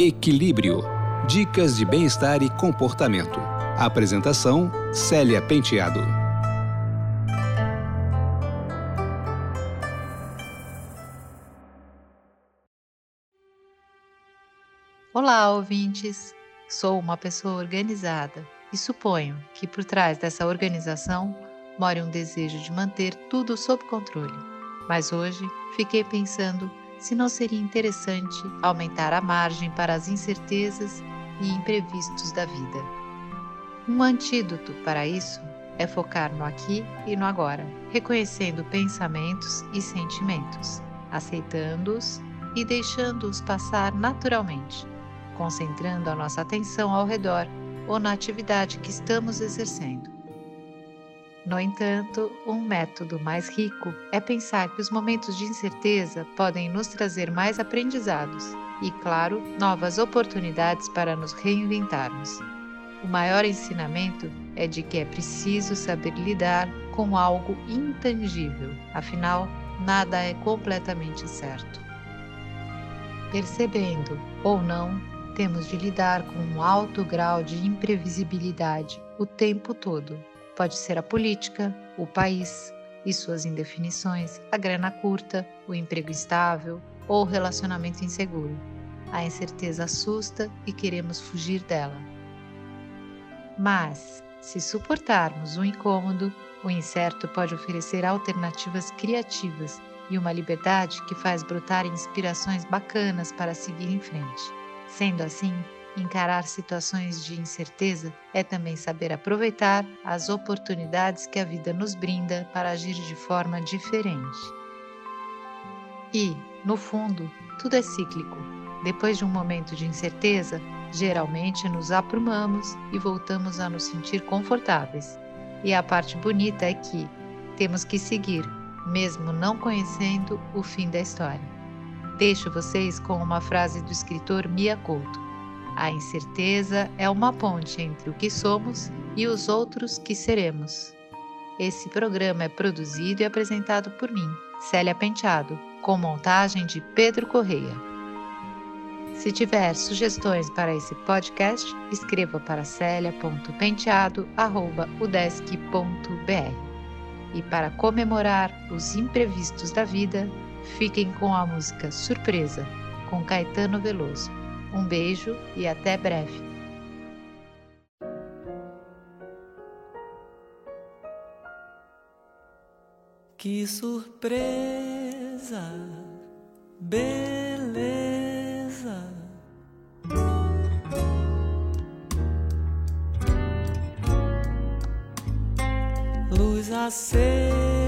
Equilíbrio. Dicas de bem-estar e comportamento. Apresentação: Célia Penteado. Olá, ouvintes! Sou uma pessoa organizada e suponho que por trás dessa organização more um desejo de manter tudo sob controle. Mas hoje fiquei pensando se não seria interessante aumentar a margem para as incertezas e imprevistos da vida. Um antídoto para isso é focar no aqui e no agora, reconhecendo pensamentos e sentimentos, aceitando-os e deixando-os passar naturalmente, concentrando a nossa atenção ao redor ou na atividade que estamos exercendo. No entanto, um método mais rico é pensar que os momentos de incerteza podem nos trazer mais aprendizados e, claro, novas oportunidades para nos reinventarmos. O maior ensinamento é de que é preciso saber lidar com algo intangível, afinal, nada é completamente certo. Percebendo ou não, temos de lidar com um alto grau de imprevisibilidade o tempo todo Pode ser a política, o país e suas indefinições, a grana curta, o emprego instável ou o relacionamento inseguro. A incerteza assusta e queremos fugir dela. Mas, se suportarmos o incômodo, o incerto pode oferecer alternativas criativas e uma liberdade que faz brotar inspirações bacanas para seguir em frente. Sendo assim, Encarar situações de incerteza é também saber aproveitar as oportunidades que a vida nos brinda para agir de forma diferente. E, no fundo, tudo é cíclico. Depois de um momento de incerteza, geralmente nos aprumamos e voltamos a nos sentir confortáveis. E a parte bonita é que temos que seguir, mesmo não conhecendo o fim da história. Deixo vocês com uma frase do escritor Mia Couto. A incerteza é uma ponte entre o que somos e os outros que seremos. Esse programa é produzido e apresentado por mim, Célia Penteado, com montagem de Pedro Correia. Se tiver sugestões para esse podcast, escreva para celia.penteado.udesc.br. E para comemorar os imprevistos da vida, fiquem com a música Surpresa, com Caetano Veloso. Um beijo e até breve. Que surpresa, beleza. Luz acesa,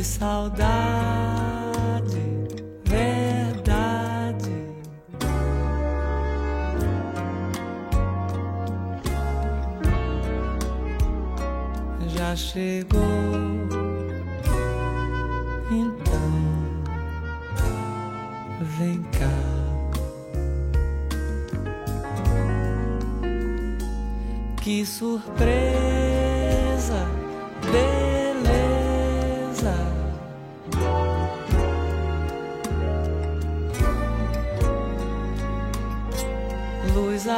Que saudade, verdade. Já chegou, então vem cá. Que surpresa,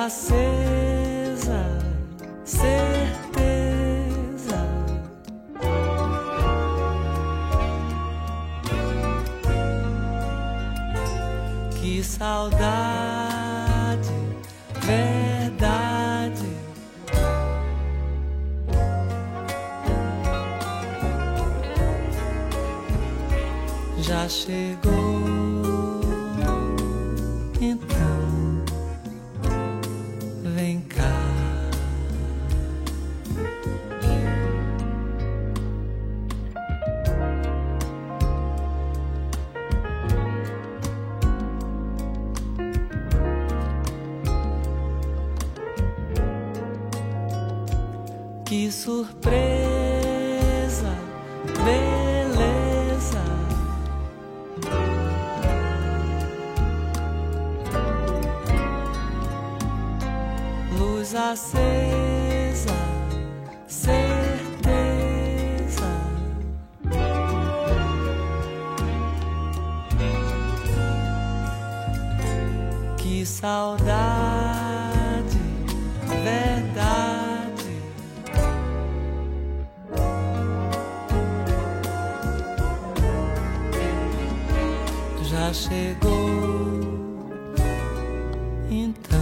acesa, certeza. Que saudade, verdade. Já chegou. Que surpresa, beleza. Luz acesa, certeza. Que saudade. Chegou, então